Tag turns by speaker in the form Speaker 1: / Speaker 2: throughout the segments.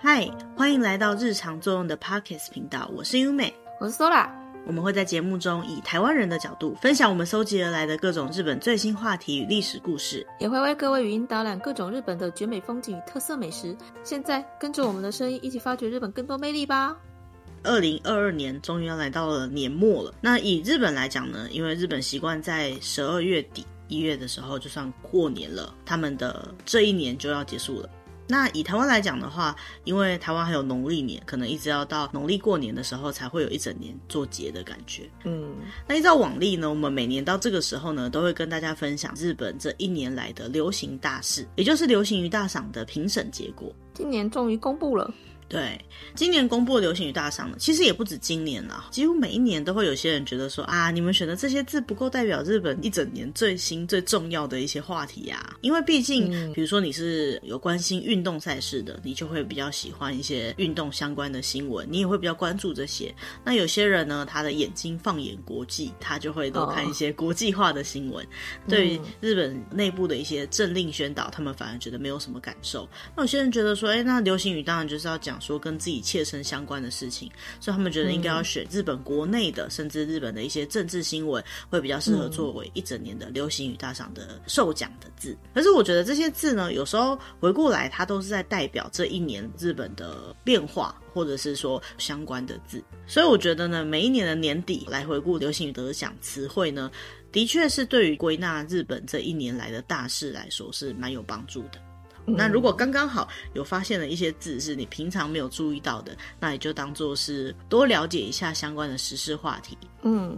Speaker 1: 嗨，欢迎来到日常作用的 Podcast 频道，我是优美，
Speaker 2: 我是 Sola。
Speaker 1: 我们会在节目中以台湾人的角度，分享我们搜集而来的各种日本最新话题与历史故事，
Speaker 2: 也会为各位语音导览各种日本的绝美风景与特色美食。现在跟着我们的声音，一起发掘日本更多魅力吧！
Speaker 1: 二零二二年终于要来到了年末了。那以日本来讲呢，因为日本习惯在十二月底一月的时候就算过年了，他们的这一年就要结束了。那以台湾来讲的话，因为台湾还有农历年，可能一直要到农历过年的时候才会有一整年做节的感觉。嗯，那依照往例呢，我们每年到这个时候呢，都会跟大家分享日本这一年来的流行大事，也就是流行于大赏的评审结果。
Speaker 2: 今年终于公布了。
Speaker 1: 对，今年公布的流行语大赏呢，其实也不止今年啦，几乎每一年都会有些人觉得说啊，你们选的这些字不够代表日本一整年最新最重要的一些话题呀、啊。因为毕竟，嗯、比如说你是有关心运动赛事的，你就会比较喜欢一些运动相关的新闻，你也会比较关注这些。那有些人呢，他的眼睛放眼国际，他就会多看一些国际化的新闻。哦、对于日本内部的一些政令宣导，他们反而觉得没有什么感受。那有些人觉得说，哎，那流行语当然就是要讲。说跟自己切身相关的事情，所以他们觉得应该要选日本国内的，嗯、甚至日本的一些政治新闻，会比较适合作为一整年的流行语大赏的授奖的字。可是我觉得这些字呢，有时候回过来，它都是在代表这一年日本的变化，或者是说相关的字。所以我觉得呢，每一年的年底来回顾流行语得奖词汇呢，的确是对于归纳日本这一年来的大事来说是蛮有帮助的。那如果刚刚好有发现了一些字是你平常没有注意到的，那你就当做是多了解一下相关的时事话题。嗯，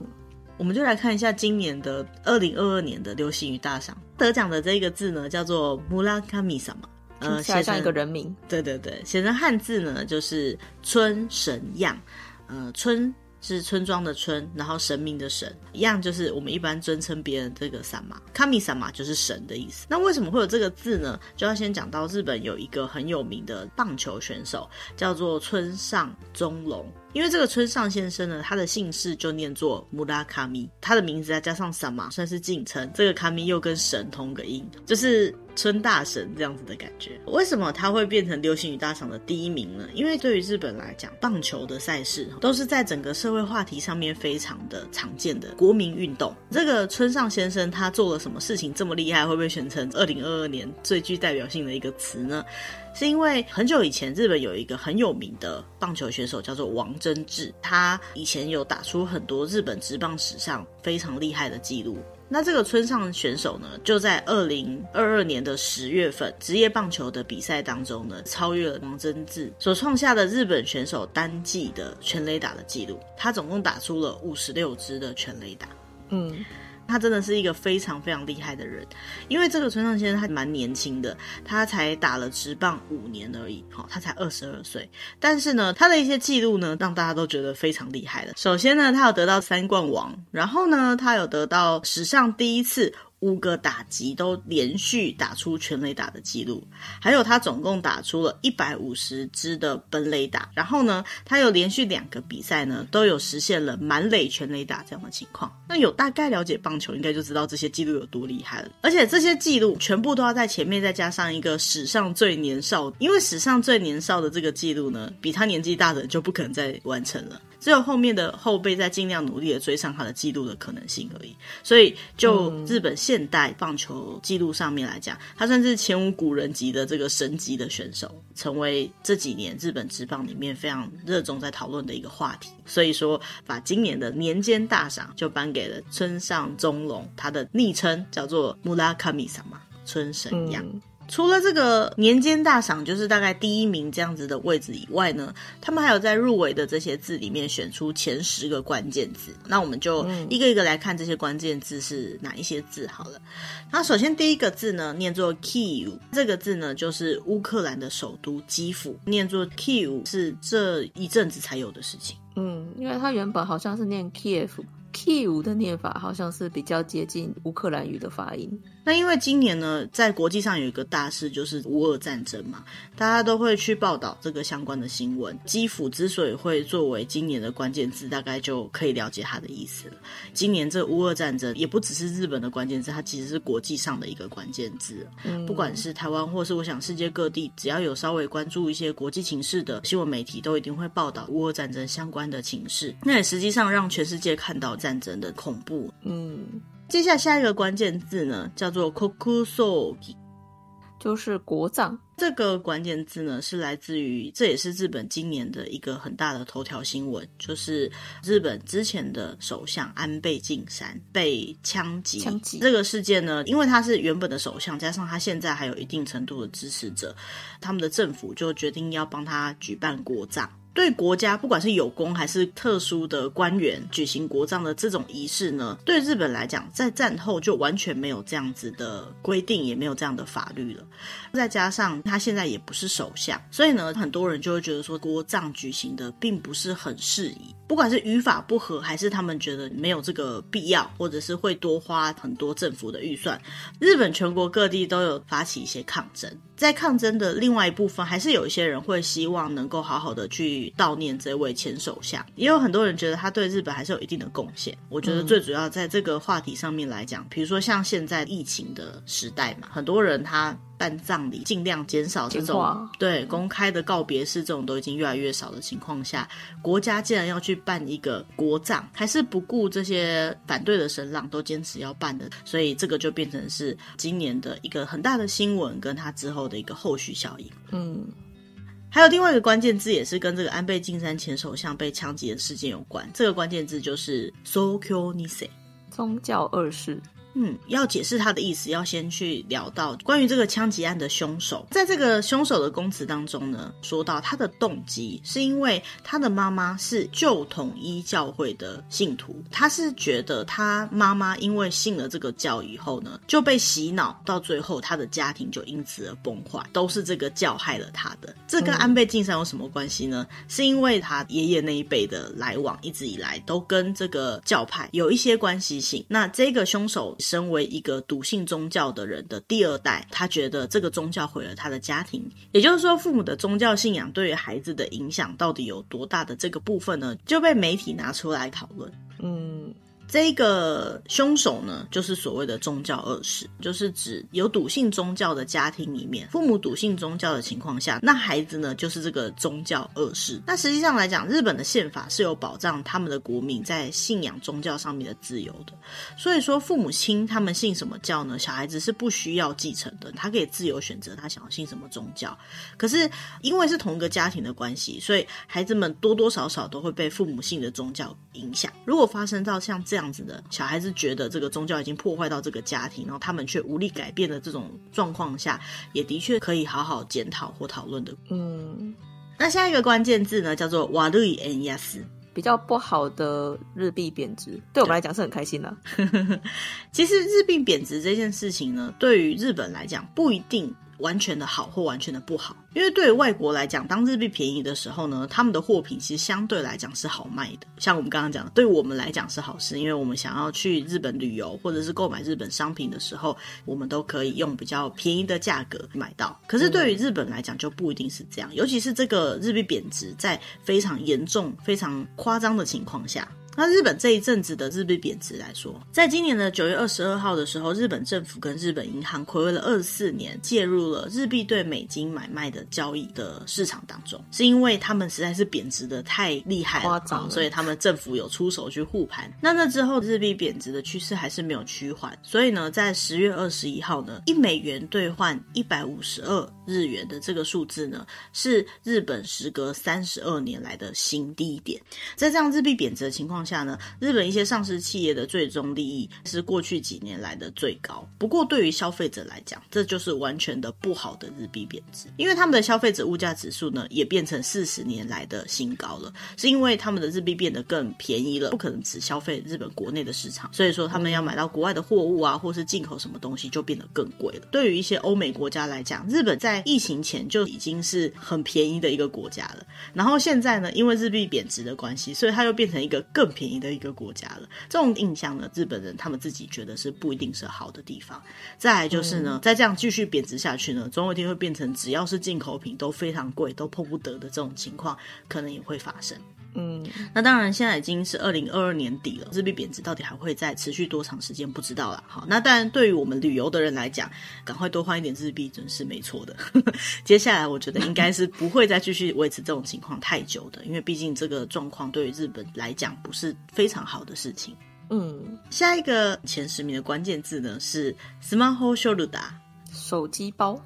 Speaker 1: 我们就来看一下今年的二零二二年的流行语大赏得奖的这个字呢，叫做 Murakami sama，呃，写上一个人名。对对对，写成汉字呢就是春神样，呃，村。是村庄的村，然后神明的神，一样就是我们一般尊称别人这个萨玛，卡米萨玛就是神的意思。那为什么会有这个字呢？就要先讲到日本有一个很有名的棒球选手，叫做村上宗隆。因为这个村上先生呢，他的姓氏就念作穆拉卡米，他的名字再加上萨玛算是敬称，这个卡米又跟神同个音，就是村大神这样子的感觉。为什么他会变成流行语大赏的第一名呢？因为对于日本来讲，棒球的赛事都是在整个社会话题上面非常的常见的国民运动。这个村上先生他做了什么事情这么厉害，会被选成二零二二年最具代表性的一个词呢？是因为很久以前，日本有一个很有名的棒球选手叫做王贞治，他以前有打出很多日本职棒史上非常厉害的记录。那这个村上选手呢，就在二零二二年的十月份职业棒球的比赛当中呢，超越了王贞治所创下的日本选手单季的全垒打的记录。他总共打出了五十六支的全垒打。嗯。他真的是一个非常非常厉害的人，因为这个村上先生他蛮年轻的，他才打了职棒五年而已，他才二十二岁，但是呢，他的一些记录呢，让大家都觉得非常厉害的。首先呢，他有得到三冠王，然后呢，他有得到史上第一次。五个打击都连续打出全垒打的记录，还有他总共打出了一百五十支的本垒打，然后呢，他有连续两个比赛呢都有实现了满垒全垒打这样的情况。那有大概了解棒球，应该就知道这些记录有多厉害了。而且这些记录全部都要在前面再加上一个史上最年少，因为史上最年少的这个记录呢，比他年纪大的就不可能再完成了。只有后面的后辈在尽量努力的追上他的记录的可能性而已。所以，就日本现代棒球记录上面来讲，他算是前无古人级的这个神级的选手，成为这几年日本职棒里面非常热衷在讨论的一个话题。所以说，把今年的年间大赏就颁给了村上宗隆，他的昵称叫做穆拉卡米萨玛，村神样。嗯除了这个年间大赏，就是大概第一名这样子的位置以外呢，他们还有在入围的这些字里面选出前十个关键字。那我们就一个一个来看这些关键字是哪一些字好了。那首先第一个字呢，念作 Kiev，这个字呢就是乌克兰的首都基辅，念作 Kiev 是这一阵子才有的事情。
Speaker 2: 嗯，因为它原本好像是念 Kiev，Kiev 的念法好像是比较接近乌克兰语的发音。
Speaker 1: 那因为今年呢，在国际上有一个大事，就是乌俄战争嘛，大家都会去报道这个相关的新闻。基辅之所以会作为今年的关键字，大概就可以了解它的意思了。今年这乌俄战争也不只是日本的关键字，它其实是国际上的一个关键字。嗯，不管是台湾，或是我想世界各地，只要有稍微关注一些国际情势的新闻媒体，都一定会报道乌俄战争相关的情势。那也实际上让全世界看到战争的恐怖。嗯。接下来下一个关键字呢，叫做 “kokusogi”，
Speaker 2: 就是国葬。
Speaker 1: 这个关键字呢，是来自于，这也是日本今年的一个很大的头条新闻，就是日本之前的首相安倍晋三被枪击。
Speaker 2: 枪击
Speaker 1: 这个事件呢，因为他是原本的首相，加上他现在还有一定程度的支持者，他们的政府就决定要帮他举办国葬。对国家，不管是有功还是特殊的官员举行国葬的这种仪式呢，对日本来讲，在战后就完全没有这样子的规定，也没有这样的法律了。再加上他现在也不是首相，所以呢，很多人就会觉得说，国葬举行的并不是很适宜。不管是语法不合，还是他们觉得没有这个必要，或者是会多花很多政府的预算，日本全国各地都有发起一些抗争。在抗争的另外一部分，还是有一些人会希望能够好好的去悼念这位前首相，也有很多人觉得他对日本还是有一定的贡献。我觉得最主要在这个话题上面来讲，比如说像现在疫情的时代嘛，很多人他。办葬礼尽量减少这种对公开的告别式，这种都已经越来越少的情况下，国家既然要去办一个国葬，还是不顾这些反对的声浪，都坚持要办的，所以这个就变成是今年的一个很大的新闻，跟他之后的一个后续效应。嗯，还有另外一个关键字，也是跟这个安倍晋三前首相被枪击的事件有关。这个关键字就是“宗教二世”，
Speaker 2: 宗教二世。
Speaker 1: 嗯，要解释他的意思，要先去聊到关于这个枪击案的凶手。在这个凶手的供词当中呢，说到他的动机是因为他的妈妈是旧统一教会的信徒，他是觉得他妈妈因为信了这个教以后呢，就被洗脑，到最后他的家庭就因此而崩坏，都是这个教害了他的。这跟安倍晋三有什么关系呢？是因为他爷爷那一辈的来往，一直以来都跟这个教派有一些关系性。那这个凶手。身为一个笃信宗教的人的第二代，他觉得这个宗教毁了他的家庭。也就是说，父母的宗教信仰对于孩子的影响到底有多大的这个部分呢？就被媒体拿出来讨论。嗯。这个凶手呢，就是所谓的宗教二世，就是指有笃信宗教的家庭里面，父母笃信宗教的情况下，那孩子呢，就是这个宗教二世。那实际上来讲，日本的宪法是有保障他们的国民在信仰宗教上面的自由的。所以说，父母亲他们信什么教呢？小孩子是不需要继承的，他可以自由选择他想要信什么宗教。可是因为是同一个家庭的关系，所以孩子们多多少少都会被父母信的宗教影响。如果发生到像这样。这样子的小孩子觉得这个宗教已经破坏到这个家庭，然后他们却无力改变的这种状况下，也的确可以好好检讨或讨论的。嗯，那下一个关键字呢，叫做“瓦瑞恩亚斯”，
Speaker 2: 比较不好的日币贬值，对我们来讲是很开心的啊。
Speaker 1: 其实日币贬值这件事情呢，对于日本来讲不一定完全的好或完全的不好。因为对于外国来讲，当日币便宜的时候呢，他们的货品其实相对来讲是好卖的。像我们刚刚讲的，对我们来讲是好事，因为我们想要去日本旅游或者是购买日本商品的时候，我们都可以用比较便宜的价格买到。可是对于日本来讲，就不一定是这样，尤其是这个日币贬值在非常严重、非常夸张的情况下。那日本这一阵子的日币贬值来说，在今年的九月二十二号的时候，日本政府跟日本银行睽违了二十四年，介入了日币对美金买卖的交易的市场当中，是因为他们实在是贬值的太厉害了，所以他们政府有出手去护盘。那那之后，日币贬值的趋势还是没有趋缓，所以呢，在十月二十一号呢，一美元兑换一百五十二日元的这个数字呢，是日本时隔三十二年来的新低点。在这样日币贬值的情况下呢，日本一些上市企业的最终利益是过去几年来的最高。不过，对于消费者来讲，这就是完全的不好的日币贬值，因为他们的消费者物价指数呢也变成四十年来的新高了，是因为他们的日币变得更便宜了，不可能只消费日本国内的市场，所以说他们要买到国外的货物啊，或是进口什么东西就变得更贵了。对于一些欧美国家来讲，日本在疫情前就已经是很便宜的一个国家了，然后现在呢，因为日币贬值的关系，所以它又变成一个更更便宜的一个国家了。这种印象呢，日本人他们自己觉得是不一定是好的地方。再来就是呢，再、嗯、这样继续贬值下去呢，总有一天会变成只要是进口品都非常贵，都碰不得的这种情况，可能也会发生。嗯，那当然，现在已经是二零二二年底了，日币贬值到底还会再持续多长时间，不知道了。好，那当然，对于我们旅游的人来讲，赶快多换一点日币，准是没错的。接下来，我觉得应该是不会再继续维持这种情况太久的，因为毕竟这个状况对于日本来讲不是非常好的事情。嗯，下一个前十名的关键字呢是スマホショルダー。
Speaker 2: 手机包，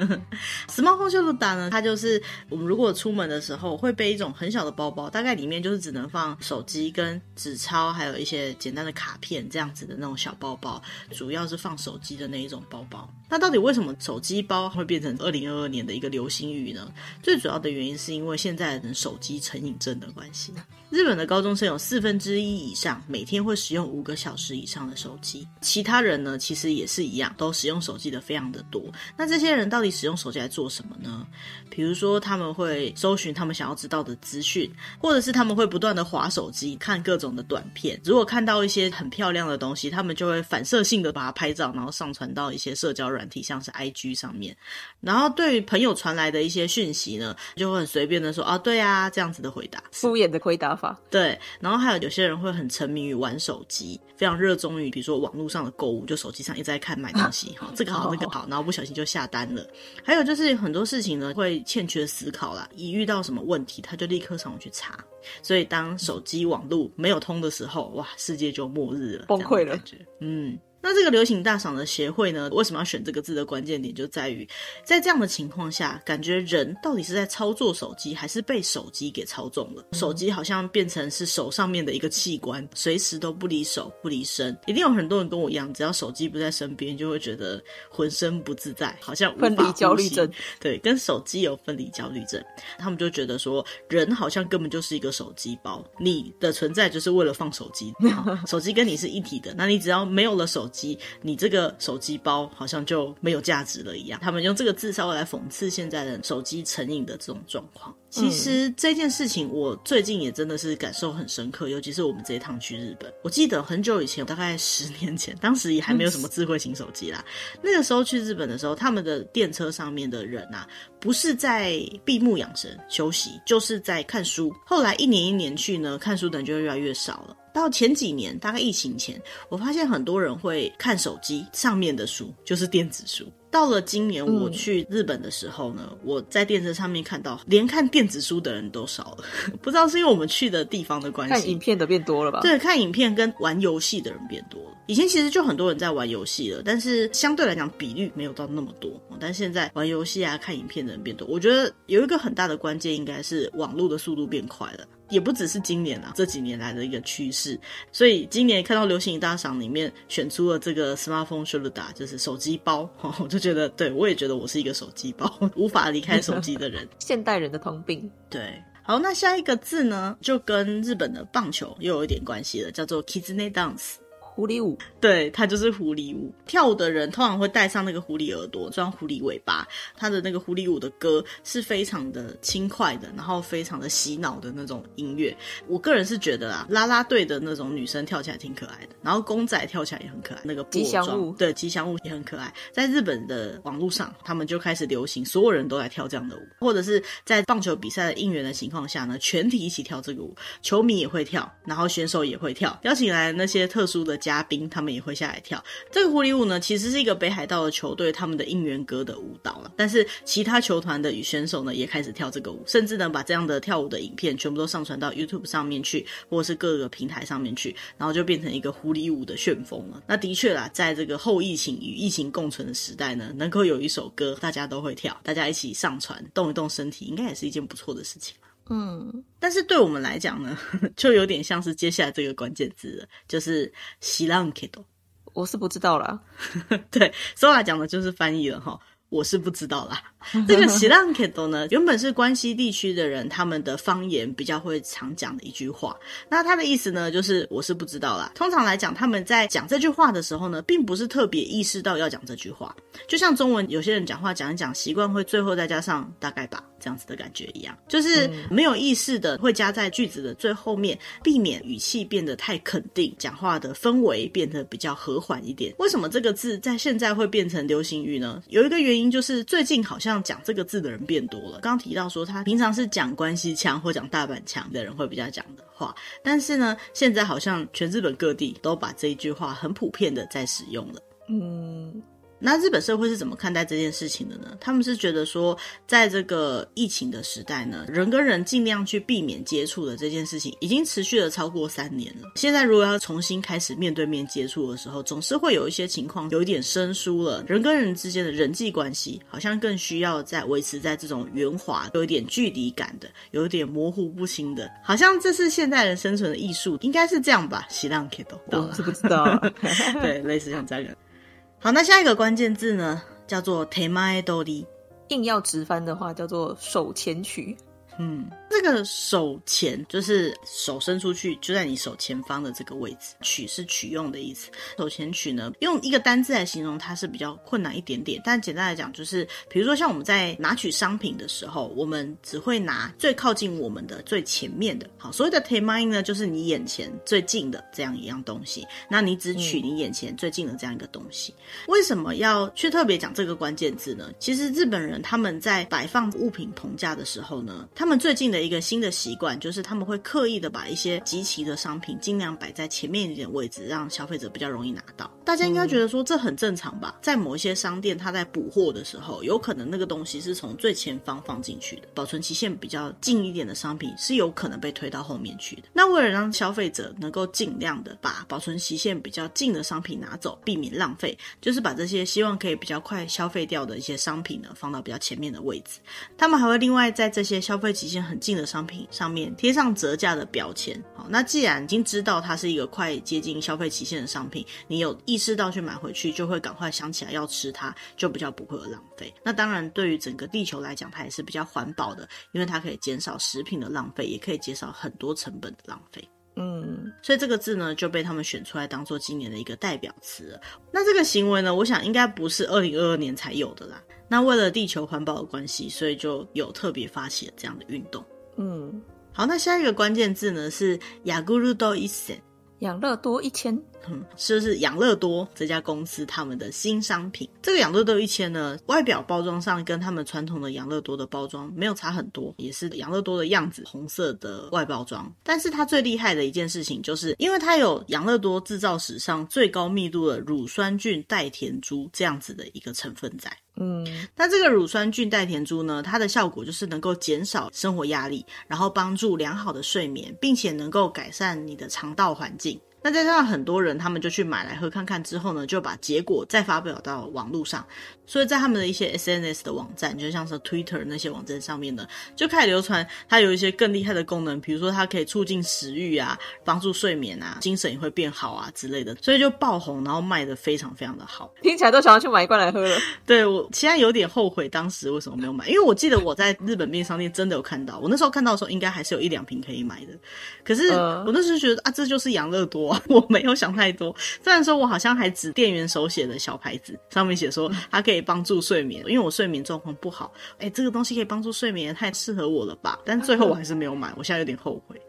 Speaker 1: Smart Phone Shoulder 呢？它就是我们如果出门的时候会背一种很小的包包，大概里面就是只能放手机跟纸钞，还有一些简单的卡片这样子的那种小包包，主要是放手机的那一种包包。 那到底为什么手机包会变成二零二二年的一个流行语呢？最主要的原因是因为现在的人手机成瘾症的关系。日本的高中生有四分之一以上每天会使用五个小时以上的手机，其他人呢其实也是一样，都使用手机的非常的多。那这些人到底使用手机来做什么呢？比如说他们会搜寻他们想要知道的资讯，或者是他们会不断的滑手机看各种的短片。如果看到一些很漂亮的东西，他们就会反射性的把它拍照，然后上传到一些社交软体，像是 IG 上面。然后对于朋友传来的一些讯息呢，就会很随便的说啊，对啊，这样子的回答，
Speaker 2: 敷衍的回答
Speaker 1: 法。对，然后还有有些人会很沉迷于玩手机，非常热衷于比如说网络上的购物，就手机上一直在看买东西，哈、啊，这个好那个好，然后不小心就下单了。还有就是很多事情呢会欠缺思考啦，一遇到什么问题他就立刻上网去查，所以当手机网络没有通的时候，哇，世界就末日了，
Speaker 2: 崩溃了，
Speaker 1: 嗯。那这个流行大赏的协会呢，为什么要选这个字的关键点就在于，在这样的情况下，感觉人到底是在操作手机，还是被手机给操纵了？手机好像变成是手上面的一个器官，随时都不离手不离身。一定有很多人跟我一样，只要手机不在身边，就会觉得浑身不自在，好像无法
Speaker 2: 焦虑症。
Speaker 1: 对，跟手机有分离焦虑症，他们就觉得说，人好像根本就是一个手机包，你的存在就是为了放手机，手机跟你是一体的。那你只要没有了手机，你这个手机包好像就没有价值了一样。他们用这个字稍微来讽刺现在的手机成瘾的这种状况。其实这件事情我最近也真的是感受很深刻，尤其是我们这一趟去日本。我记得很久以前，大概十年前，当时也还没有什么智慧型手机啦。那个时候去日本的时候，他们的电车上面的人啊，不是在闭目养神休息，就是在看书。后来一年一年去呢，看书的人就会越来越少了。到前几年，大概疫情前，我发现很多人会看手机上面的书，就是电子书。到了今年我去日本的时候呢，嗯、我在电视上面看到，连看电子书的人都少了。不知道是因为我们去的地方的关系，
Speaker 2: 看影片的变多了吧？
Speaker 1: 对，看影片跟玩游戏的人变多了。以前其实就很多人在玩游戏了，但是相对来讲比率没有到那么多。但现在玩游戏啊、看影片的人变多，我觉得有一个很大的关键应该是网络的速度变快了。也不只是今年啊，这几年来的一个趋势。所以今年看到流行语大赏里面选出了这个 smartphone shoulder，就是手机包，我就觉得，对，我也觉得我是一个手机包，无法离开手机的人，
Speaker 2: 现代人的通病。
Speaker 1: 对，好，那下一个字呢，就跟日本的棒球又有一点关系了，叫做 kizune dance。
Speaker 2: 狐狸舞，
Speaker 1: 对，它就是狐狸舞。跳舞的人通常会戴上那个狐狸耳朵，装狐狸尾巴。它的那个狐狸舞的歌是非常的轻快的，然后非常的洗脑的那种音乐。我个人是觉得啊，啦啦队的那种女生跳起来挺可爱的，然后公仔跳起来也很可爱。那个
Speaker 2: 吉祥物，
Speaker 1: 对，吉祥物也很可爱。在日本的网络上，他们就开始流行，所有人都来跳这样的舞，或者是在棒球比赛的应援的情况下呢，全体一起跳这个舞，球迷也会跳，然后选手也会跳，邀请来那些特殊的家。嘉宾他们也会下来跳这个狐狸舞呢，其实是一个北海道的球队他们的应援歌的舞蹈了。但是其他球团的选手呢，也开始跳这个舞，甚至呢把这样的跳舞的影片全部都上传到 YouTube 上面去，或者是各个平台上面去，然后就变成一个狐狸舞的旋风了。那的确啦，在这个后疫情与疫情共存的时代呢，能够有一首歌大家都会跳，大家一起上传动一动身体，应该也是一件不错的事情。嗯，但是对我们来讲呢，就有点像是接下来这个关键字了，就是“知らんけど”。
Speaker 2: 我是不知道啦。
Speaker 1: 对，说来讲的就是翻译了哈，我是不知道啦。 这个喜浪 k 多呢，原本是关西地区的人，他们的方言比较会常讲的一句话。那他的意思呢，就是我是不知道啦。通常来讲，他们在讲这句话的时候呢，并不是特别意识到要讲这句话。就像中文有些人讲话讲一讲，习惯会最后再加上大概吧这样子的感觉一样，就是没有意识的会加在句子的最后面，避免语气变得太肯定，讲话的氛围变得比较和缓一点。为什么这个字在现在会变成流行语呢？有一个原因就是最近好像。像讲这个字的人变多了。刚刚提到说，他平常是讲关西腔或讲大阪腔的人会比较讲的话，但是呢，现在好像全日本各地都把这一句话很普遍的在使用了。嗯。那日本社会是怎么看待这件事情的呢？他们是觉得说，在这个疫情的时代呢，人跟人尽量去避免接触的这件事情，已经持续了超过三年了。现在如果要重新开始面对面接触的时候，总是会有一些情况有一点生疏了。人跟人之间的人际关系，好像更需要在维持在这种圆滑、有一点距离感的、有一点模糊不清的，好像这是现代人生存的艺术，应该是这样吧？喜浪 K 都，
Speaker 2: 我是不知道，
Speaker 1: 对，类似像这样。好，那下一个关键字呢，叫做 tema doli，，
Speaker 2: 硬要直翻的话，叫做手前曲。
Speaker 1: 嗯，这个手前就是手伸出去，就在你手前方的这个位置。取是取用的意思。手前取呢，用一个单字来形容它是比较困难一点点。但简单来讲，就是比如说像我们在拿取商品的时候，我们只会拿最靠近我们的最前面的。好，所谓的手前呢，就是你眼前最近的这样一样东西。那你只取你眼前最近的这样一个东西。为什么要去特别讲这个关键字呢？其实日本人他们在摆放物品棚架的时候呢，他们他们最近的一个新的习惯，就是他们会刻意的把一些集齐的商品尽量摆在前面一点位置，让消费者比较容易拿到。大家应该觉得说这很正常吧？在某一些商店，他在补货的时候，有可能那个东西是从最前方放进去的，保存期限比较近一点的商品是有可能被推到后面去的。那为了让消费者能够尽量的把保存期限比较近的商品拿走，避免浪费，就是把这些希望可以比较快消费掉的一些商品呢，放到比较前面的位置。他们还会另外在这些消费期限很近的商品上面贴上折价的标签。好，那既然已经知道它是一个快接近消费期限的商品，你有意识到去买回去，就会赶快想起来要吃它，就比较不会有浪费。那当然，对于整个地球来讲，它也是比较环保的，因为它可以减少食品的浪费，也可以减少很多成本的浪费。嗯，所以这个字呢就被他们选出来当做今年的一个代表词了。那这个行为呢，我想应该不是二零二二年才有的啦。那为了地球环保的关系，所以就有特别发起了这样的运动。嗯，好，那下一个关键字呢是ヤクルト一千，
Speaker 2: 养乐多一千。
Speaker 1: 嗯，是是养乐多这家公司他们的新商品。这个养乐多一千呢，外表包装上跟他们传统的养乐多的包装没有差很多，也是养乐多的样子，红色的外包装。但是它最厉害的一件事情，就是因为它有养乐多制造史上最高密度的乳酸菌代田珠这样子的一个成分在。嗯，那这个乳酸菌代田珠呢，它的效果就是能够减少生活压力，然后帮助良好的睡眠，并且能够改善你的肠道环境。那再加上很多人，他们就去买来喝看看之后呢，就把结果再发表到网络上，所以在他们的一些 SNS 的网站，就像是 Twitter 那些网站上面呢，就开始流传它有一些更厉害的功能，比如说它可以促进食欲啊，帮助睡眠啊，精神也会变好啊之类的，所以就爆红，然后卖的非常非常的好，
Speaker 2: 听起来都想要去买一罐来喝了。
Speaker 1: 对，我现在有点后悔当时为什么没有买，因为我记得我在日本便利商店真的有看到，我那时候看到的时候应该还是有一两瓶可以买的，可是我那时候觉得啊，这就是养乐多。我没有想太多，虽然说我好像还指店员手写的小牌子，上面写说它可以帮助睡眠，因为我睡眠状况不好。哎、欸，这个东西可以帮助睡眠，太适合我了吧？但最后我还是没有买，我现在有点后悔。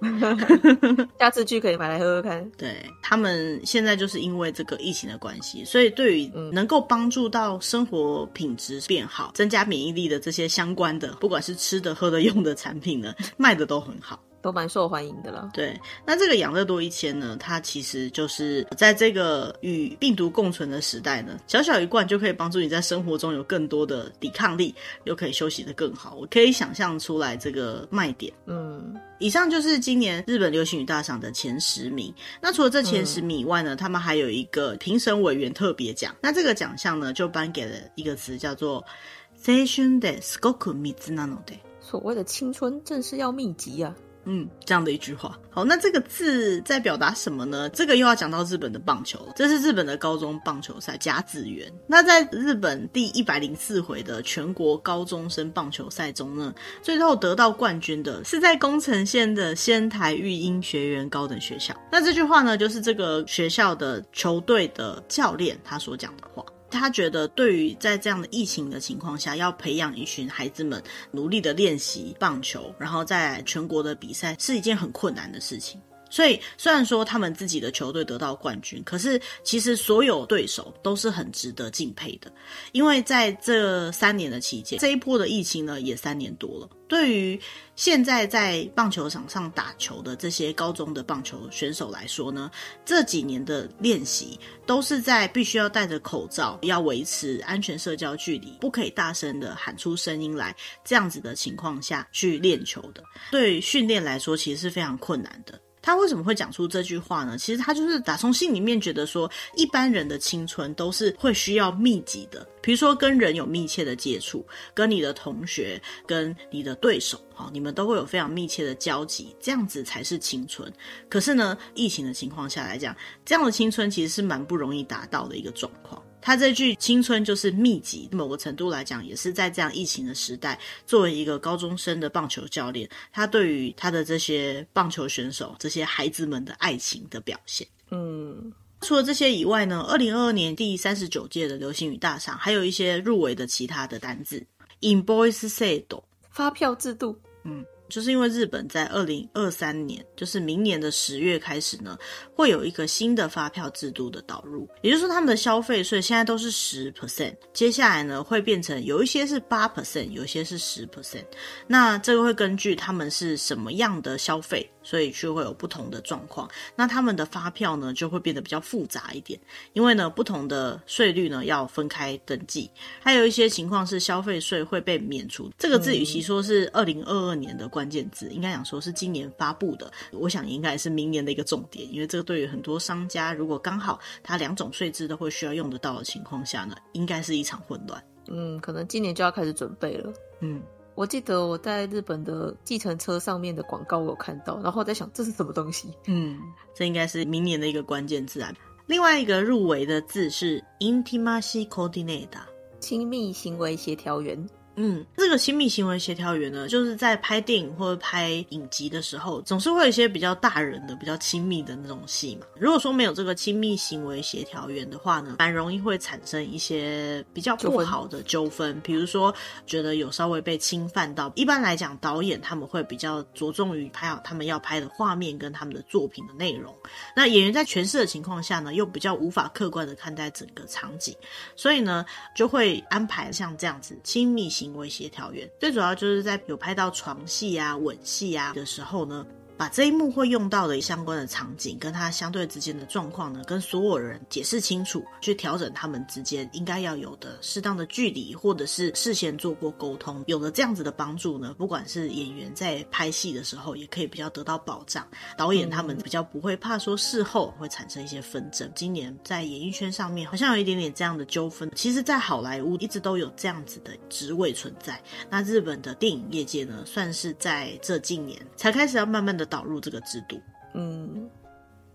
Speaker 2: 下次去可以买来喝喝看。
Speaker 1: 对，他们现在就是因为这个疫情的关系，所以对于能够帮助到生活品质变好、增加免疫力的这些相关的，不管是吃的、喝的、用的产品呢，卖的都很好。
Speaker 2: 都蛮受欢迎的了。
Speaker 1: 对，那这个养乐多一千呢，它其实就是在这个与病毒共存的时代呢，小小一罐就可以帮助你在生活中有更多的抵抗力，又可以休息得更好。我可以想象出来这个卖点。嗯，以上就是今年日本流行语大赏的前十名。那除了这前十名以外呢，嗯、他们还有一个评审委员特别奖。那这个奖项呢，就颁给了一个词叫做“青春ですごく密なので”。
Speaker 2: 所谓的青春正是要密集啊。
Speaker 1: 嗯，这样的一句话。好，那这个字在表达什么呢？这个又要讲到日本的棒球了。这是日本的高中棒球赛甲子园。那在日本第一百零四回的全国高中生棒球赛中呢，最后得到冠军的是在宫城县的仙台育英学园高等学校。那这句话呢，就是这个学校的球队的教练他所讲的话。他觉得，对于在这样的疫情的情况下，要培养一群孩子们努力的练习棒球，然后在全国的比赛，是一件很困难的事情。所以，虽然说他们自己的球队得到冠军，可是其实所有对手都是很值得敬佩的，因为在这三年的期间，这一波的疫情呢也三年多了。对于现在在棒球场上打球的这些高中的棒球选手来说呢，这几年的练习都是在必须要戴着口罩，要维持安全社交距离，不可以大声的喊出声音来，这样子的情况下去练球的。对训练来说，其实是非常困难的。他为什么会讲出这句话呢？其实他就是打从心里面觉得说，一般人的青春都是会需要密集的，比如说跟人有密切的接触，跟你的同学、跟你的对手，好，你们都会有非常密切的交集，这样子才是青春。可是呢，疫情的情况下来讲，这样的青春其实是蛮不容易达到的一个状况。他这句青春就是密集，某个程度来讲，也是在这样疫情的时代，作为一个高中生的棒球教练，他对于他的这些棒球选手、这些孩子们的爱情的表现。嗯，除了这些以外呢，二零二二年第三十九届的流行语大赏，还有一些入围的其他的单字，invoice 制度，
Speaker 2: 发票制度，
Speaker 1: 嗯。就是因为日本在二零二三年，就是明年的十月开始呢，会有一个新的发票制度的导入，也就是说他们的消费税现在都是十 percent，接下来呢会变成有一些是八 percent，有一些是十 percent，那这个会根据他们是什么样的消费。所以就会有不同的状况，那他们的发票呢就会变得比较复杂一点，因为呢不同的税率呢要分开登记，还有一些情况是消费税会被免除。这个字与其说是二零二二年的关键字，应该讲说是今年发布的，我想应该是明年的一个重点，因为这个对于很多商家，如果刚好他两种税制都会需要用得到的情况下呢，应该是一场混乱。
Speaker 2: 嗯，可能今年就要开始准备了。嗯。我记得我在日本的计程车上面的广告我有看到，然后我在想这是什么东西？
Speaker 1: 嗯，这应该是明年的一个关键字啊。另外一个入围的字是 intimacy coordinator，
Speaker 2: 亲密行为协调员。
Speaker 1: 嗯，这个亲密行为协调员呢，就是在拍电影或者拍影集的时候，总是会有一些比较大人的、比较亲密的那种戏嘛。如果说没有这个亲密行为协调员的话呢，蛮容易会产生一些比较不好的纠纷，比如说觉得有稍微被侵犯到。一般来讲，导演他们会比较着重于拍好他们要拍的画面跟他们的作品的内容。那演员在诠释的情况下呢，又比较无法客观的看待整个场景，所以呢，就会安排像这样子亲密行为协调员，最主要就是在有拍到床戏啊、吻戏啊的时候呢。把这一幕会用到的相关的场景，跟他相对之间的状况呢，跟所有人解释清楚，去调整他们之间应该要有的适当的距离，或者是事先做过沟通，有了这样子的帮助呢，不管是演员在拍戏的时候，也可以比较得到保障。导演他们比较不会怕说事后会产生一些纷争。今年在演艺圈上面好像有一点点这样的纠纷，其实，在好莱坞一直都有这样子的职位存在。那日本的电影业界呢，算是在这近年才开始要慢慢的。导入这个制度，嗯，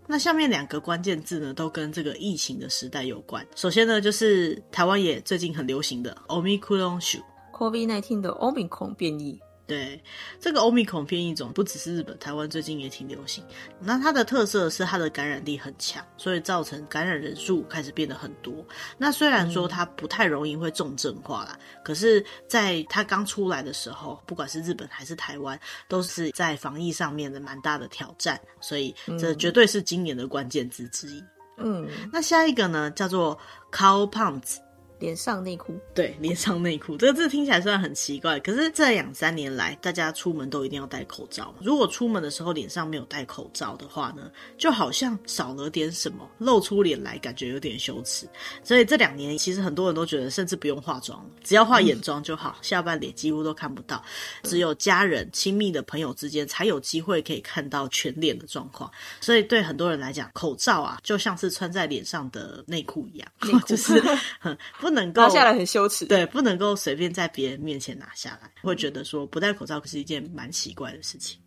Speaker 1: 那下面两个关键字呢，都跟这个疫情的时代有关。首先呢，就是台湾也最近很流行的 Omicron 株
Speaker 2: ，COVID-19 的 Omicron 变异。
Speaker 1: 对，这个欧米孔变异种不只是日本，台湾最近也挺流行。那它的特色是它的感染力很强，所以造成感染人数开始变得很多。那虽然说它不太容易会重症化啦，嗯、可是在它刚出来的时候，不管是日本还是台湾，都是在防疫上面的蛮大的挑战。所以这绝对是今年的关键字之一。嗯，那下一个呢，叫做 Cow Pants。
Speaker 2: 连上内裤，
Speaker 1: 对，连上内裤这个字听起来虽然很奇怪，可是这两三年来，大家出门都一定要戴口罩。如果出门的时候脸上没有戴口罩的话呢，就好像少了点什么，露出脸来感觉有点羞耻。所以这两年其实很多人都觉得，甚至不用化妆，只要化眼妆就好，嗯、下半脸几乎都看不到。只有家人、亲密的朋友之间才有机会可以看到全脸的状况。所以对很多人来讲，口罩啊，就像是穿在脸上的内裤一样，就是很。不能够拿
Speaker 2: 下来很羞耻，
Speaker 1: 对，不能够随便在别人面前拿下来，会觉得说不戴口罩可是一件蛮奇怪的事情。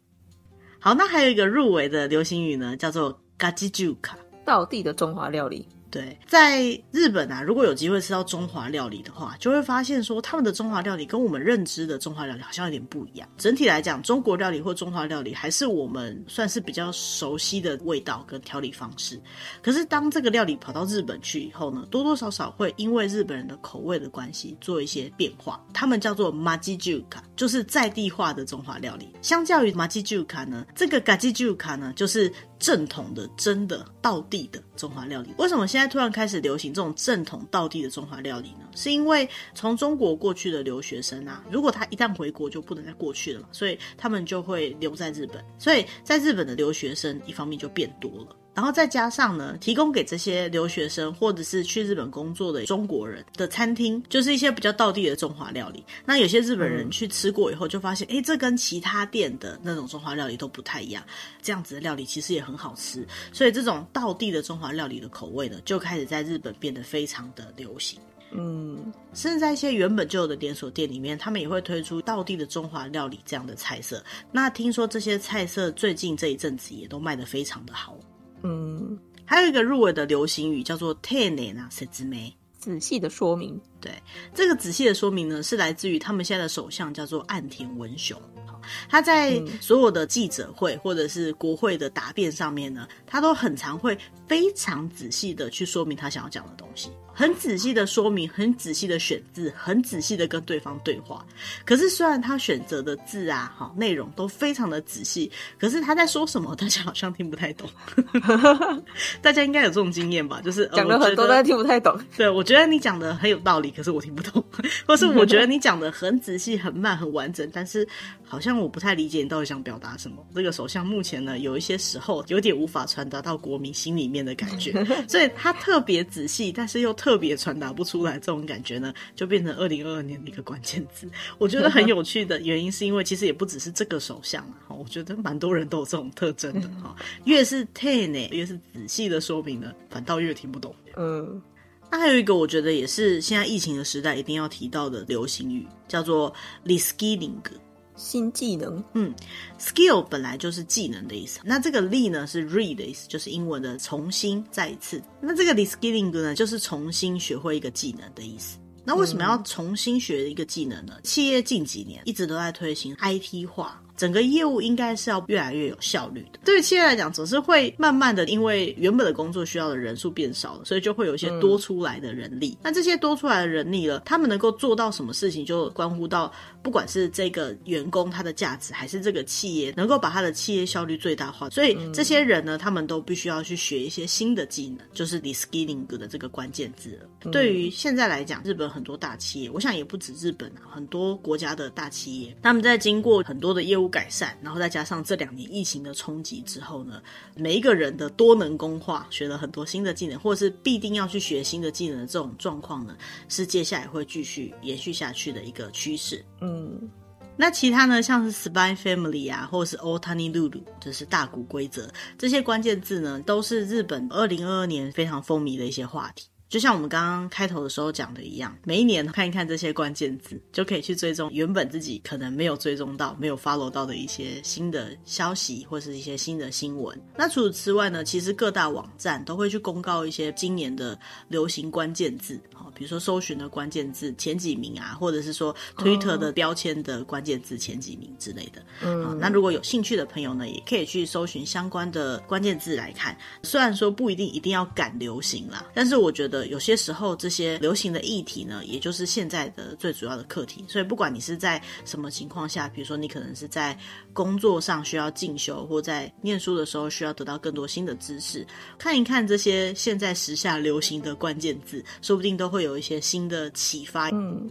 Speaker 1: 好，那还有一个入围的流行语呢，叫做ガチ中华，
Speaker 2: 道地的中华料理。
Speaker 1: 对，在日本啊，如果有机会吃到中华料理的话，就会发现说他们的中华料理跟我们认知的中华料理好像有点不一样。整体来讲，中国料理或中华料理还是我们算是比较熟悉的味道跟调理方式。可是当这个料理跑到日本去以后呢，多多少少会因为日本人的口味的关系做一些变化。他们叫做马吉朱卡，就是在地化的中华料理。相较于马吉朱卡呢，这个嘎吉朱卡呢，就是。正统的、真的、道地的中华料理，为什么现在突然开始流行这种正统、道地的中华料理呢？是因为从中国过去的留学生啊，如果他一旦回国就不能再过去了嘛，所以他们就会留在日本，所以在日本的留学生一方面就变多了。然后再加上呢，提供给这些留学生或者是去日本工作的中国人的餐厅，就是一些比较道地的中华料理。那有些日本人去吃过以后，就发现，哎，这跟其他店的那种中华料理都不太一样。这样子的料理其实也很好吃，所以这种道地的中华料理的口味呢，就开始在日本变得非常的流行。嗯，甚至在一些原本就有的连锁店里面，他们也会推出道地的中华料理这样的菜色。那听说这些菜色最近这一阵子也都卖得非常的好。嗯，还有一个入围的流行语叫做“丁宁な说明”，
Speaker 2: 仔细的说明。
Speaker 1: 对，这个仔细的说明呢，是来自于他们现在的首相叫做岸田文雄。他在所有的记者会或者是国会的答辩上面呢，他都很常会非常仔细的去说明他想要讲的东西。很仔细的说明，很仔细的选字，很仔细的跟对方对话。可是虽然他选择的字啊，好内容都非常的仔细，可是他在说什么，大家好像听不太懂。大家应该有这种经验吧？就是
Speaker 2: 讲了很多，但听不太懂。
Speaker 1: 对，我觉得你讲的很有道理，可是我听不懂。或是我觉得你讲的很仔细、很慢、很完整，但是好像我不太理解你到底想表达什么。这个首相目前呢，有一些时候有点无法传达到国民心里面的感觉，所以他特别仔细，但是又特。特别传达不出来这种感觉呢，就变成二零二二年的一个关键字。我觉得很有趣的原因，是因为其实也不只是这个首相啊，我觉得蛮多人都有这种特征的哈。越是丁宁，越是仔细的说明呢，反倒越听不懂。嗯，那还有一个我觉得也是现在疫情的时代一定要提到的流行语，叫做 “reskilling”。
Speaker 2: 新技能，
Speaker 1: 嗯，skill 本来就是技能的意思。那这个 re 呢是 re 的意思，就是英文的重新再一次。那这个 reskilling 呢，就是重新学会一个技能的意思。那为什么要重新学一个技能呢？嗯、企业近几年一直都在推行 IT 化。整个业务应该是要越来越有效率的。对于企业来讲，总是会慢慢的，因为原本的工作需要的人数变少了，所以就会有一些多出来的人力。嗯、那这些多出来的人力了，他们能够做到什么事情，就关乎到不管是这个员工他的价值，还是这个企业能够把他的企业效率最大化。所以这些人呢，他们都必须要去学一些新的技能，就是 reskilling 的这个关键字了。嗯、对于现在来讲，日本很多大企业，我想也不止日本啊，很多国家的大企业，他们在经过很多的业务。改善，然后再加上这两年疫情的冲击之后呢，每一个人的多能工化，学了很多新的技能，或者是必定要去学新的技能的这种状况呢，是接下来会继续延续下去的一个趋势。嗯，那其他呢，像是 Spy Family 啊，或者是 Otani Lulu，就是大谷规则这些关键字呢，都是日本二零二二年非常风靡的一些话题。就像我们刚刚开头的时候讲的一样，每一年看一看这些关键字，就可以去追踪原本自己可能没有追踪到、没有 follow 到的一些新的消息，或是一些新的新闻。那除此之外呢，其实各大网站都会去公告一些今年的流行关键字，比如说搜寻的关键字前几名啊，或者是说 Twitter 的标签的关键字前几名之类的。嗯，那如果有兴趣的朋友呢，也可以去搜寻相关的关键字来看。虽然说不一定一定要赶流行啦，但是我觉得。有些时候，这些流行的议题呢，也就是现在的最主要的课题。所以，不管你是在什么情况下，比如说你可能是在工作上需要进修，或在念书的时候需要得到更多新的知识，看一看这些现在时下流行的关键字，说不定都会有一些新的启发。嗯，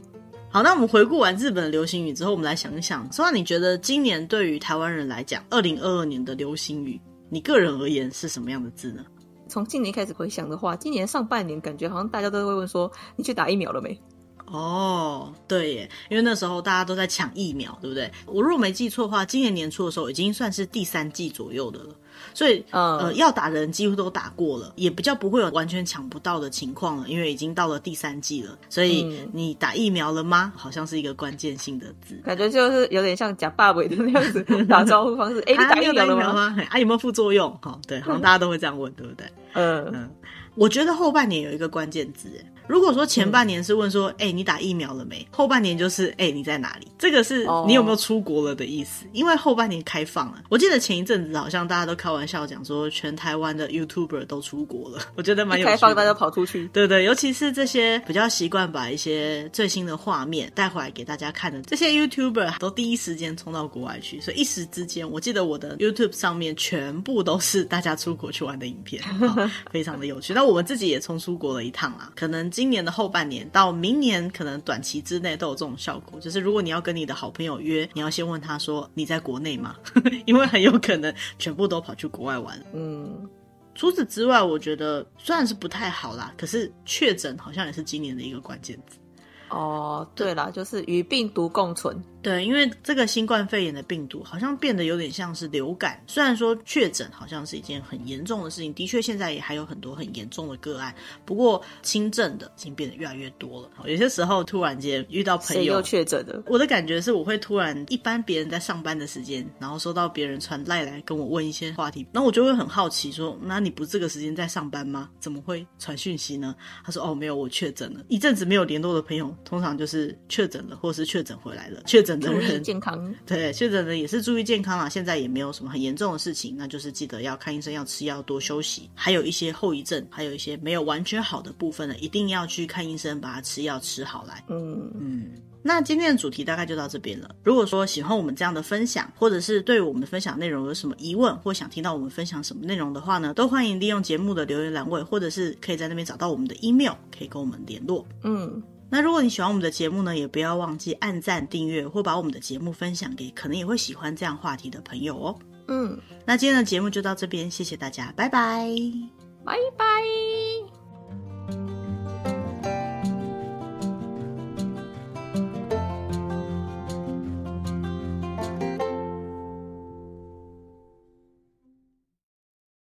Speaker 1: 好，那我们回顾完日本的流行语之后，我们来想一想，说你觉得今年对于台湾人来讲，二零二二年的流行语，你个人而言是什么样的字呢？
Speaker 2: 从今年开始回想的话，今年上半年感觉好像大家都会问说：“你去打疫苗了没？”
Speaker 1: 哦，对耶，因为那时候大家都在抢疫苗，对不对？我如果没记错的话，今年年初的时候已经算是第三季左右的了。所以，嗯、呃，要打的人几乎都打过了，也比较不会有完全抢不到的情况了，因为已经到了第三季了。所以，你打疫苗了吗？好像是一个关键性的字，
Speaker 2: 感觉就是有点像假爸爸的那样子打招呼方式。哎、欸，你打疫苗了吗？
Speaker 1: 啊，有没有副作用？好，对，好像 大家都会这样问，对不对？嗯嗯，我觉得后半年有一个关键字，如果说前半年是问说，哎、嗯欸，你打疫苗了没？后半年就是，哎、欸，你在哪里？这个是你有没有出国了的意思。哦、因为后半年开放了，我记得前一阵子好像大家都开玩笑讲说，全台湾的 YouTuber 都出国了。我觉得蛮有趣的。
Speaker 2: 开放大家跑出去，
Speaker 1: 对对，尤其是这些比较习惯把一些最新的画面带回来给大家看的这些 YouTuber，都第一时间冲到国外去，所以一时之间，我记得我的 YouTube 上面全部都是大家出国去玩的影片，非常的有趣。那我们自己也冲出国了一趟啦，可能。今年的后半年到明年，可能短期之内都有这种效果。就是如果你要跟你的好朋友约，你要先问他说：“你在国内吗？” 因为很有可能全部都跑去国外玩。嗯，除此之外，我觉得虽然是不太好啦，可是确诊好像也是今年的一个关键字。
Speaker 2: 哦，对啦，就是与病毒共存。
Speaker 1: 对，因为这个新冠肺炎的病毒好像变得有点像是流感，虽然说确诊好像是一件很严重的事情，的确现在也还有很多很严重的个案，不过轻症的已经变得越来越多了。有些时候突然间遇到朋友
Speaker 2: 确诊的，
Speaker 1: 我的感觉是我会突然一般别人在上班的时间，然后收到别人传赖来跟我问一些话题，那我就会很好奇说：“那你不是这个时间在上班吗？怎么会传讯息呢？”他说：“哦，没有，我确诊了。”一阵子没有联络的朋友，通常就是确诊了，或是确诊回来了，确诊。
Speaker 2: 注意健康，
Speaker 1: 对，确诊的也是注意健康啦。现在也没有什么很严重的事情，那就是记得要看医生，要吃药，多休息。还有一些后遗症，还有一些没有完全好的部分呢，一定要去看医生，把它吃药吃好来。嗯嗯。那今天的主题大概就到这边了。如果说喜欢我们这样的分享，或者是对我们的分享内容有什么疑问，或想听到我们分享什么内容的话呢，都欢迎利用节目的留言栏位，或者是可以在那边找到我们的 email，可以跟我们联络。嗯。那如果你喜欢我们的节目呢也不要忘记按赞订阅或把我们的节目分享给可能也会喜欢这样话题的朋友哦。嗯。那今天的节目就到这边谢谢大家拜拜。
Speaker 2: 拜拜。